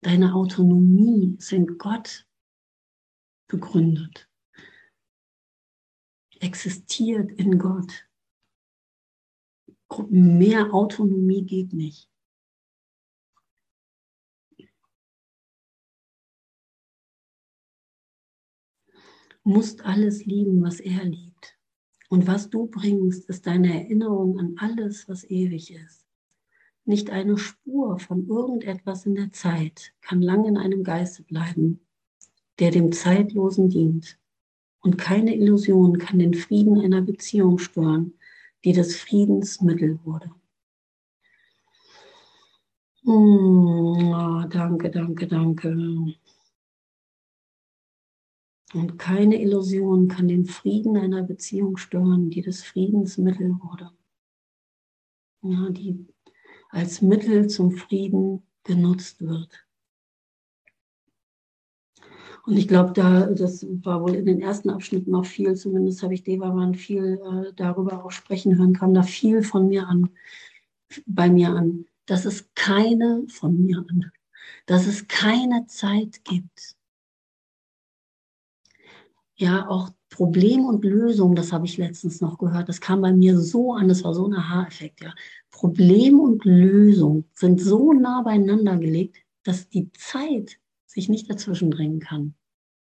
Deine Autonomie ist in Gott begründet. Existiert in Gott. Mehr Autonomie geht nicht. musst alles lieben, was er liebt. Und was du bringst, ist deine Erinnerung an alles, was ewig ist. Nicht eine Spur von irgendetwas in der Zeit kann lang in einem Geiste bleiben, der dem Zeitlosen dient. Und keine Illusion kann den Frieden einer Beziehung stören, die des Friedens Mittel wurde. Oh, danke, danke, danke. Und keine Illusion kann den Frieden einer Beziehung stören, die des Friedens Mittel wurde. Ja, die als Mittel zum Frieden genutzt wird. Und ich glaube, da, das war wohl in den ersten Abschnitten noch viel, zumindest habe ich Devaman viel äh, darüber auch sprechen hören, kam da viel von mir an, bei mir an, dass es keine, von mir an, dass es keine Zeit gibt, ja, auch Problem und Lösung, das habe ich letztens noch gehört, das kam bei mir so an, das war so ein Aha-Effekt, ja. Problem und Lösung sind so nah beieinander gelegt, dass die Zeit sich nicht dazwischen drängen kann.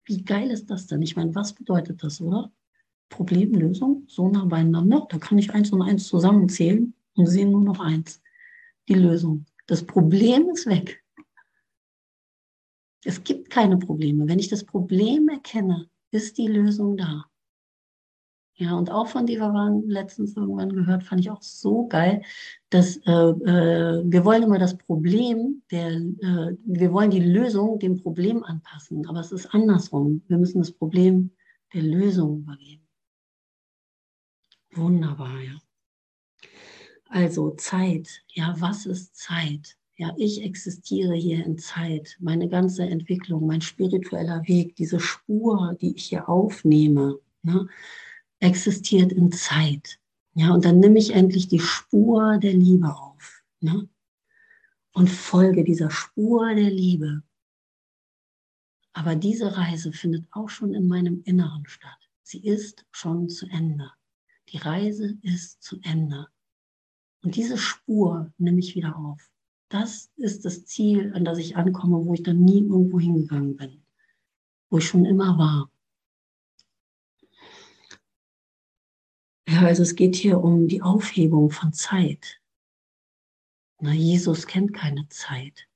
Wie geil ist das denn? Ich meine, was bedeutet das, oder? Problem, Lösung, so nah beieinander, da kann ich eins und eins zusammenzählen und sehe nur noch eins. Die Lösung. Das Problem ist weg. Es gibt keine Probleme. Wenn ich das Problem erkenne, ist die Lösung da. Ja, und auch von dir waren letztens irgendwann gehört, fand ich auch so geil, dass äh, äh, wir wollen immer das Problem, der, äh, wir wollen die Lösung dem Problem anpassen, aber es ist andersrum. Wir müssen das Problem der Lösung übergeben. Wunderbar, ja. Also Zeit. Ja, was ist Zeit? Ja, ich existiere hier in Zeit. Meine ganze Entwicklung, mein spiritueller Weg, diese Spur, die ich hier aufnehme, ne, existiert in Zeit. Ja, und dann nehme ich endlich die Spur der Liebe auf. Ne, und folge dieser Spur der Liebe. Aber diese Reise findet auch schon in meinem Inneren statt. Sie ist schon zu Ende. Die Reise ist zu Ende. Und diese Spur nehme ich wieder auf. Das ist das Ziel, an das ich ankomme, wo ich dann nie irgendwo hingegangen bin, wo ich schon immer war. Ja, also es geht hier um die Aufhebung von Zeit. Na, Jesus kennt keine Zeit.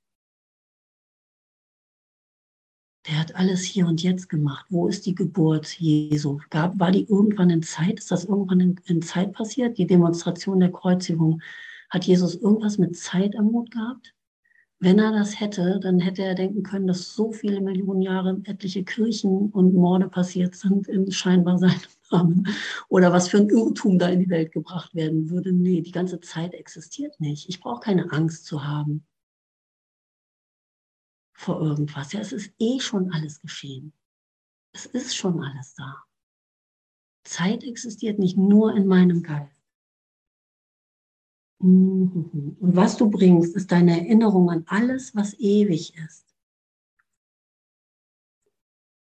Der hat alles hier und jetzt gemacht. Wo ist die Geburt Jesu? Gab, war die irgendwann in Zeit? Ist das irgendwann in, in Zeit passiert? Die Demonstration der Kreuzigung. Hat Jesus irgendwas mit Zeit am Mut gehabt? Wenn er das hätte, dann hätte er denken können, dass so viele Millionen Jahre etliche Kirchen und Morde passiert sind in scheinbar seinem Namen. Oder was für ein Irrtum da in die Welt gebracht werden würde. Nee, die ganze Zeit existiert nicht. Ich brauche keine Angst zu haben vor irgendwas. Ja, es ist eh schon alles geschehen. Es ist schon alles da. Zeit existiert nicht nur in meinem Geist. Und was du bringst, ist deine Erinnerung an alles, was ewig ist.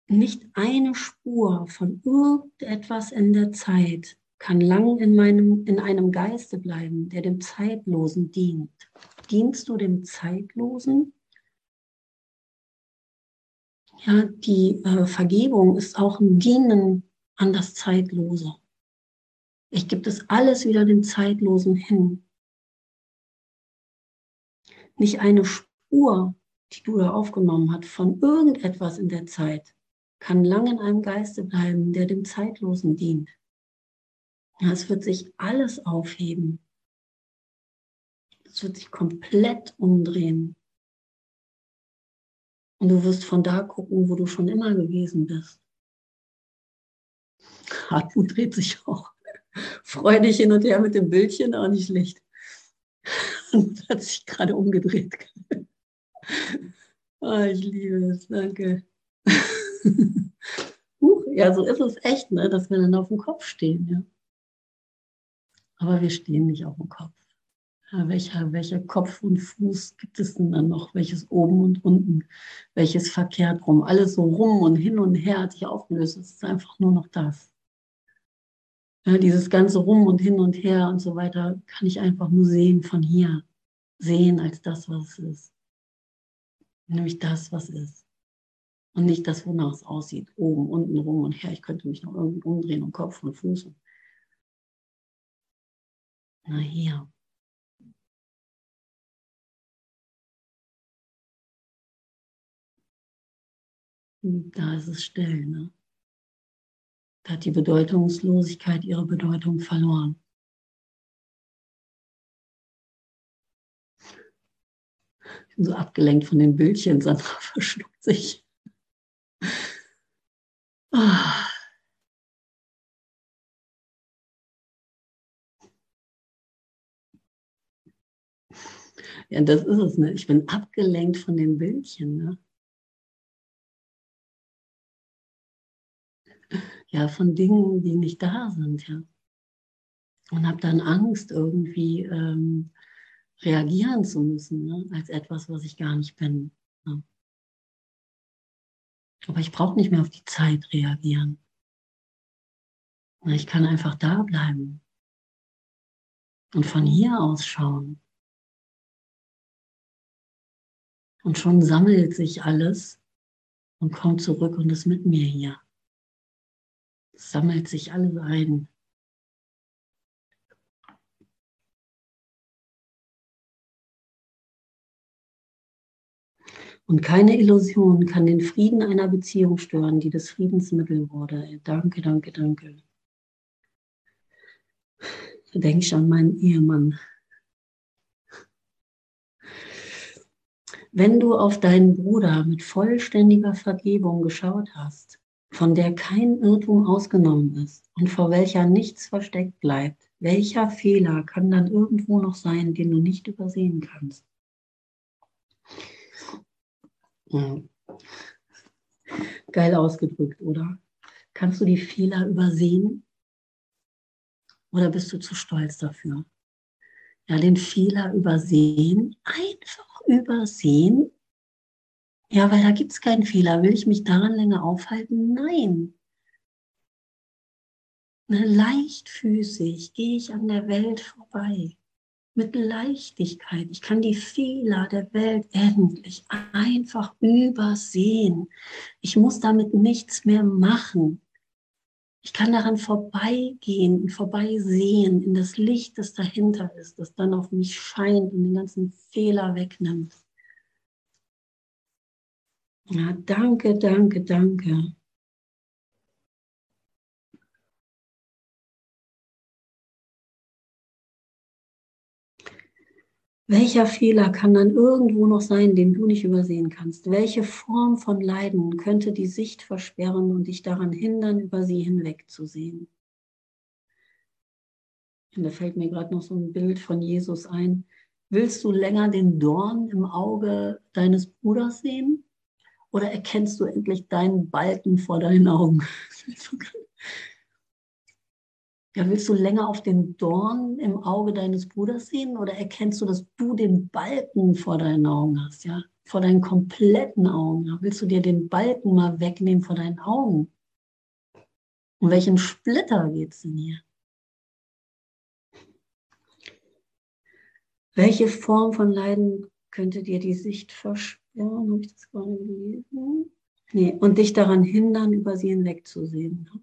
Nicht eine Spur von irgendetwas in der Zeit kann lang in, meinem, in einem Geiste bleiben, der dem Zeitlosen dient. Dienst du dem Zeitlosen? Ja, die äh, Vergebung ist auch ein Dienen an das Zeitlose. Ich gebe das alles wieder dem Zeitlosen hin. Nicht eine Spur, die du da aufgenommen hast, von irgendetwas in der Zeit, kann lang in einem Geiste bleiben, der dem Zeitlosen dient. Es wird sich alles aufheben. Es wird sich komplett umdrehen. Und du wirst von da gucken, wo du schon immer gewesen bist. Hartmut dreht sich auch freudig hin und her mit dem Bildchen, auch nicht schlecht. Und hat sich gerade umgedreht. oh, ich liebe es, danke. Huch, ja, so ist es echt, ne, dass wir dann auf dem Kopf stehen. Ja. Aber wir stehen nicht auf dem Kopf welcher, welcher Kopf und Fuß gibt es denn dann noch? Welches oben und unten? Welches verkehrt rum? Alles so rum und hin und her hat sich aufgelöst. Es ist einfach nur noch das. Ja, dieses ganze Rum und hin und her und so weiter kann ich einfach nur sehen von hier. Sehen als das, was es ist. Nämlich das, was ist. Und nicht das, wonach es aussieht. Oben, unten, rum und her. Ich könnte mich noch irgendwie umdrehen und Kopf und Fuß. Na hier. Da ist es still. Ne? Hat die Bedeutungslosigkeit ihre Bedeutung verloren. Ich bin so abgelenkt von den Bildchen, Sandra verschluckt sich. Ah. Ja, das ist es. Ne? Ich bin abgelenkt von den Bildchen. Ne? Ja, von Dingen, die nicht da sind, ja. Und habe dann Angst, irgendwie ähm, reagieren zu müssen, ne? als etwas, was ich gar nicht bin. Ne? Aber ich brauche nicht mehr auf die Zeit reagieren. Ich kann einfach da bleiben und von hier aus schauen. Und schon sammelt sich alles und kommt zurück und ist mit mir hier sammelt sich alles ein. Und keine Illusion kann den Frieden einer Beziehung stören, die das Friedensmittel wurde. Danke, danke, danke. Da denke ich an meinen Ehemann. Wenn du auf deinen Bruder mit vollständiger Vergebung geschaut hast, von der kein Irrtum ausgenommen ist und vor welcher nichts versteckt bleibt, welcher Fehler kann dann irgendwo noch sein, den du nicht übersehen kannst? Ja. Geil ausgedrückt, oder? Kannst du die Fehler übersehen? Oder bist du zu stolz dafür? Ja, den Fehler übersehen, einfach übersehen. Ja, weil da gibt es keinen Fehler. Will ich mich daran länger aufhalten? Nein. Leichtfüßig gehe ich an der Welt vorbei. Mit Leichtigkeit. Ich kann die Fehler der Welt endlich einfach übersehen. Ich muss damit nichts mehr machen. Ich kann daran vorbeigehen und vorbeisehen in das Licht, das dahinter ist, das dann auf mich scheint und den ganzen Fehler wegnimmt. Ja, danke, danke, danke. Welcher Fehler kann dann irgendwo noch sein, den du nicht übersehen kannst? Welche Form von Leiden könnte die Sicht versperren und dich daran hindern, über sie hinwegzusehen? Und da fällt mir gerade noch so ein Bild von Jesus ein. Willst du länger den Dorn im Auge deines Bruders sehen? Oder erkennst du endlich deinen Balken vor deinen Augen? Ja, willst du länger auf den Dorn im Auge deines Bruders sehen oder erkennst du, dass du den Balken vor deinen Augen hast, ja? Vor deinen kompletten Augen. Ja? Willst du dir den Balken mal wegnehmen vor deinen Augen? Um welchen Splitter geht es denn hier? Welche Form von Leiden könnte dir die Sicht versperren? Habe ich das gerade gelesen? Nee, und dich daran hindern, über sie hinwegzusehen. Ne?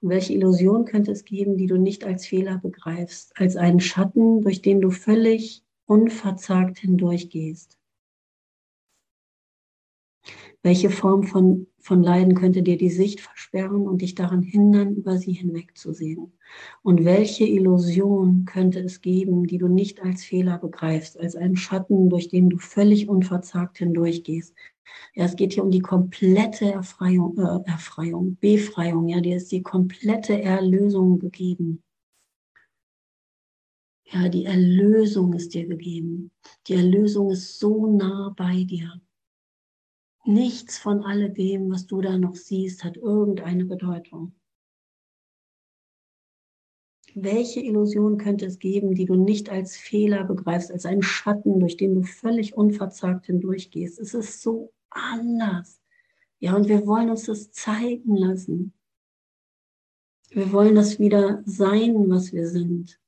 Und welche Illusion könnte es geben, die du nicht als Fehler begreifst, als einen Schatten, durch den du völlig unverzagt hindurchgehst? Welche Form von, von Leiden könnte dir die Sicht versperren und dich daran hindern, über sie hinwegzusehen? Und welche Illusion könnte es geben, die du nicht als Fehler begreifst, als einen Schatten, durch den du völlig unverzagt hindurchgehst? Ja, es geht hier um die komplette Erfreiung, äh, Erfreiung, Befreiung. Ja, dir ist die komplette Erlösung gegeben. Ja, die Erlösung ist dir gegeben. Die Erlösung ist so nah bei dir. Nichts von alledem, was du da noch siehst, hat irgendeine Bedeutung. Welche Illusion könnte es geben, die du nicht als Fehler begreifst, als einen Schatten, durch den du völlig unverzagt hindurchgehst? Es ist so anders. Ja, und wir wollen uns das zeigen lassen. Wir wollen das wieder sein, was wir sind.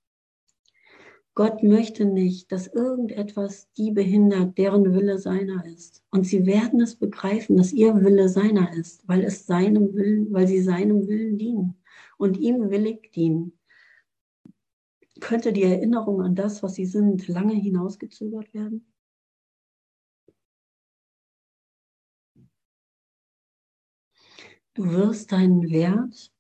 Gott möchte nicht, dass irgendetwas die behindert, deren Wille seiner ist. Und sie werden es begreifen, dass ihr Wille seiner ist, weil es seinem Willen, weil sie seinem Willen dienen und ihm willig dienen. Könnte die Erinnerung an das, was sie sind, lange hinausgezögert werden? Du wirst deinen Wert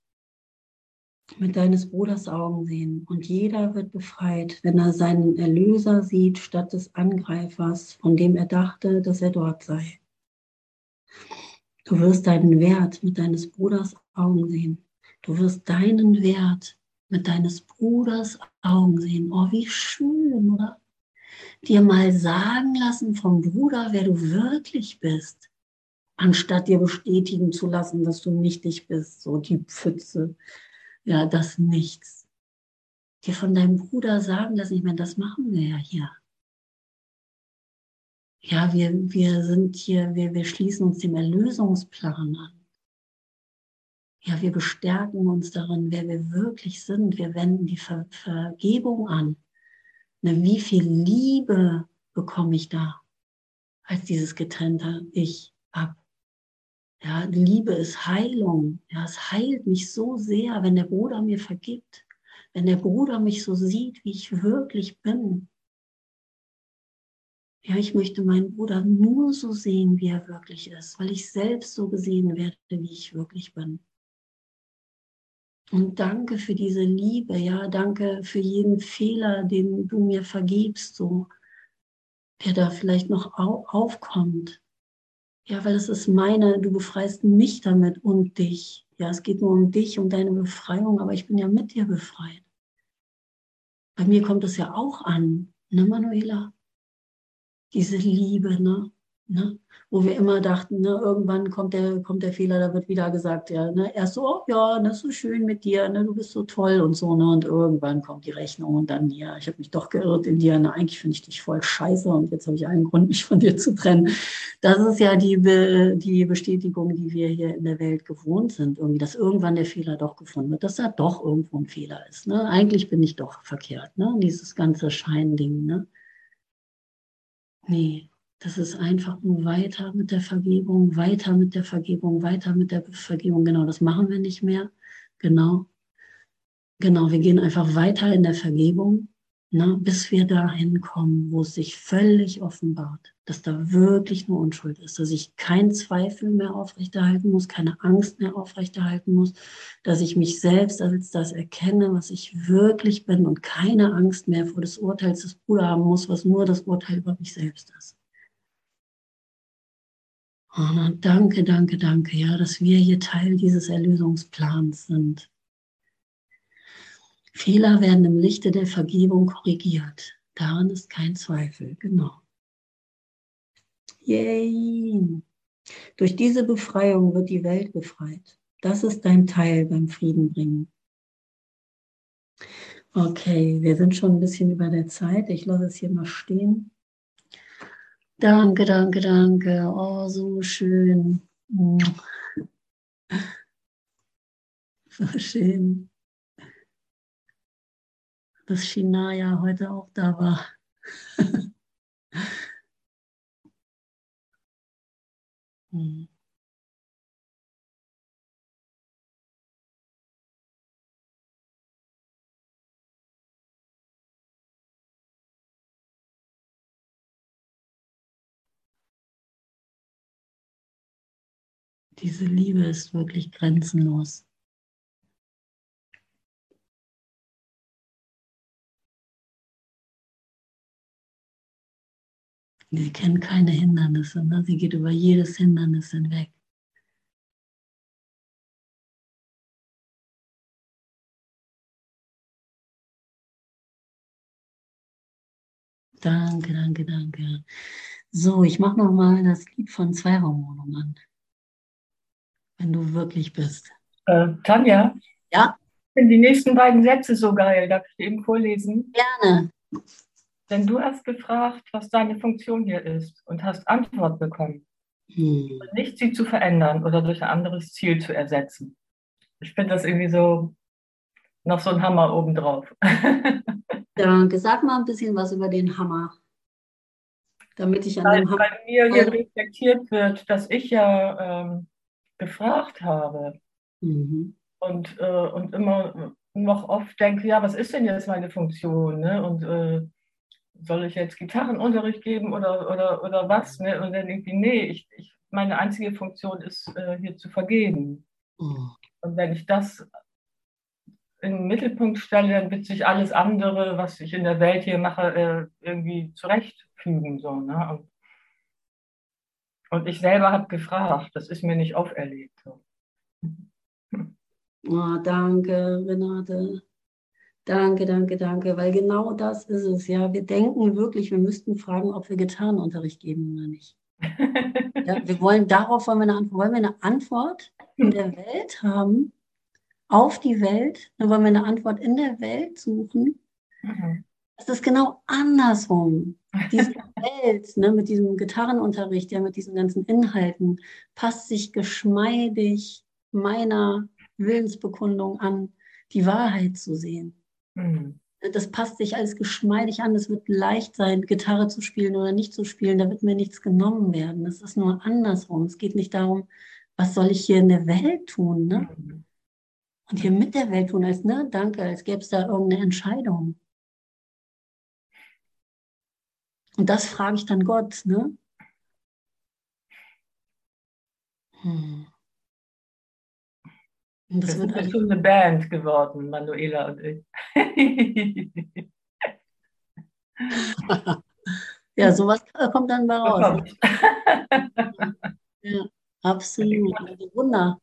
mit deines Bruders Augen sehen und jeder wird befreit, wenn er seinen Erlöser sieht statt des Angreifers, von dem er dachte, dass er dort sei. Du wirst deinen Wert mit deines Bruders Augen sehen. Du wirst deinen Wert mit deines Bruders Augen sehen. Oh, wie schön, oder? Dir mal sagen lassen vom Bruder, wer du wirklich bist, anstatt dir bestätigen zu lassen, dass du nicht dich bist, so die Pfütze ja, das Nichts. Dir von deinem Bruder sagen lassen, ich meine, das machen wir ja hier. Ja, wir, wir sind hier, wir, wir schließen uns dem Erlösungsplan an. Ja, wir bestärken uns darin, wer wir wirklich sind. Wir wenden die Ver Vergebung an. Na, wie viel Liebe bekomme ich da als dieses getrennte Ich ab? Ja, Liebe ist Heilung. Ja, es heilt mich so sehr, wenn der Bruder mir vergibt, wenn der Bruder mich so sieht, wie ich wirklich bin. Ja, ich möchte meinen Bruder nur so sehen, wie er wirklich ist, weil ich selbst so gesehen werde, wie ich wirklich bin. Und danke für diese Liebe, ja, danke für jeden Fehler, den du mir vergibst, so, der da vielleicht noch au aufkommt. Ja, weil es ist meine, du befreist mich damit und dich. Ja, es geht nur um dich, um deine Befreiung, aber ich bin ja mit dir befreit. Bei mir kommt es ja auch an, ne, Manuela? Diese Liebe, ne? Ne? Wo wir immer dachten, ne, irgendwann kommt der, kommt der Fehler, da wird wieder gesagt, ja, ne, erst so, oh, ja, das ist so schön mit dir, ne, du bist so toll und so, ne, und irgendwann kommt die Rechnung und dann, ja, ich habe mich doch geirrt in dir, ne, eigentlich finde ich dich voll scheiße und jetzt habe ich einen Grund, mich von dir zu trennen. Das ist ja die, Be die Bestätigung, die wir hier in der Welt gewohnt sind, irgendwie, dass irgendwann der Fehler doch gefunden wird, dass da doch irgendwo ein Fehler ist, ne, eigentlich bin ich doch verkehrt, ne, dieses ganze Scheinding, ne. Nee, das ist einfach nur weiter mit der Vergebung, weiter mit der Vergebung, weiter mit der Vergebung. Genau, das machen wir nicht mehr. Genau. Genau, wir gehen einfach weiter in der Vergebung, ne, bis wir dahin kommen, wo es sich völlig offenbart, dass da wirklich nur Unschuld ist, dass ich keinen Zweifel mehr aufrechterhalten muss, keine Angst mehr aufrechterhalten muss, dass ich mich selbst als das erkenne, was ich wirklich bin und keine Angst mehr vor des Urteils des Bruders haben muss, was nur das Urteil über mich selbst ist. Oh, danke, danke, danke, ja, dass wir hier Teil dieses Erlösungsplans sind. Fehler werden im Lichte der Vergebung korrigiert. Daran ist kein Zweifel, genau. Yay! Durch diese Befreiung wird die Welt befreit. Das ist dein Teil beim Frieden bringen. Okay, wir sind schon ein bisschen über der Zeit. Ich lasse es hier mal stehen. Danke, danke, danke. Oh, so schön. So schön. Dass Shinaya heute auch da war. hm. Diese Liebe ist wirklich grenzenlos. Sie kennt keine Hindernisse, ne? sie geht über jedes Hindernis hinweg. Danke, danke, danke. So, ich mache nochmal das Lied von Zweiraumwohnung an wenn du wirklich bist. Äh, Tanja? Ja? Ich finde die nächsten beiden Sätze so geil. Darf ich eben vorlesen? Gerne. Denn du hast gefragt, was deine Funktion hier ist und hast Antwort bekommen. Hm. Nicht sie zu verändern oder durch ein anderes Ziel zu ersetzen. Ich finde das irgendwie so noch so ein Hammer obendrauf. Danke. Sag mal ein bisschen was über den Hammer. Damit ich an Weil dem Hammer. Bei mir hier reflektiert wird, dass ich ja ähm, gefragt habe. Mhm. Und, äh, und immer noch oft denke, ja, was ist denn jetzt meine Funktion? Ne? Und äh, soll ich jetzt Gitarrenunterricht geben oder, oder, oder was? Ne? Und dann irgendwie, nee, ich, ich, meine einzige Funktion ist, äh, hier zu vergeben. Mhm. Und wenn ich das in den Mittelpunkt stelle, dann wird sich alles andere, was ich in der Welt hier mache, äh, irgendwie zurechtfügen. So, ne? Und und ich selber habe gefragt, das ist mir nicht auferlegt. Oh, danke, Renate. Danke, danke, danke, weil genau das ist es. Ja, wir denken wirklich, wir müssten fragen, ob wir Gitarrenunterricht geben oder nicht. ja, wir wollen darauf wollen wir eine Antwort, wollen wir eine Antwort in der Welt haben, auf die Welt, dann wollen wir eine Antwort in der Welt suchen. Mhm. Es ist genau andersrum. Diese Welt ne, mit diesem Gitarrenunterricht, ja, mit diesen ganzen Inhalten, passt sich geschmeidig meiner Willensbekundung an, die Wahrheit zu sehen. Mhm. Das passt sich alles geschmeidig an. Es wird leicht sein, Gitarre zu spielen oder nicht zu spielen. Da wird mir nichts genommen werden. Es ist nur andersrum. Es geht nicht darum, was soll ich hier in der Welt tun. Ne? Mhm. Und hier mit der Welt tun, als, ne, danke, als gäbe es da irgendeine Entscheidung. Und das frage ich dann Gott, ne? Hm. Das, das wird schon eine Band geworden, Manuela und ich. ja, sowas kommt dann mal raus. ja, absolut. Also Wunder.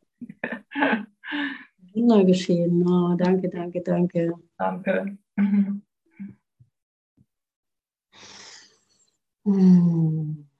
Wunder geschehen. Oh, danke, danke, danke. Danke. Hm.